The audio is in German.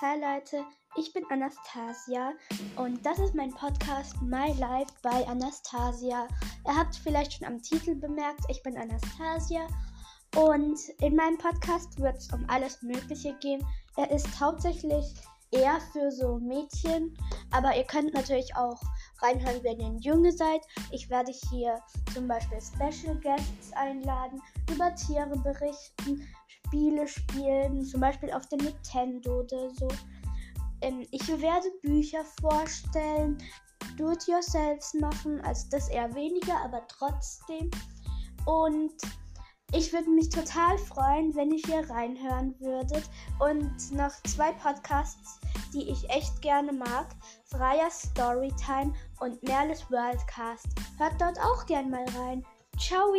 Hi Leute, ich bin Anastasia und das ist mein Podcast My Life by Anastasia. Ihr habt vielleicht schon am Titel bemerkt, ich bin Anastasia und in meinem Podcast wird es um alles Mögliche gehen. Er ist hauptsächlich eher für so Mädchen, aber ihr könnt natürlich auch reinhören, wenn ihr ein Junge seid. Ich werde hier zum Beispiel Special Guests einladen, über Tiere berichten, Spiele spielen, zum Beispiel auf der Nintendo oder so. Ähm, ich werde Bücher vorstellen, Do-it-yourselfs machen, also das eher weniger, aber trotzdem. Und ich würde mich total freuen, wenn ihr hier reinhören würdet. Und noch zwei Podcasts, die ich echt gerne mag. Freier Storytime und Merles Worldcast. Hört dort auch gern mal rein. Ciao!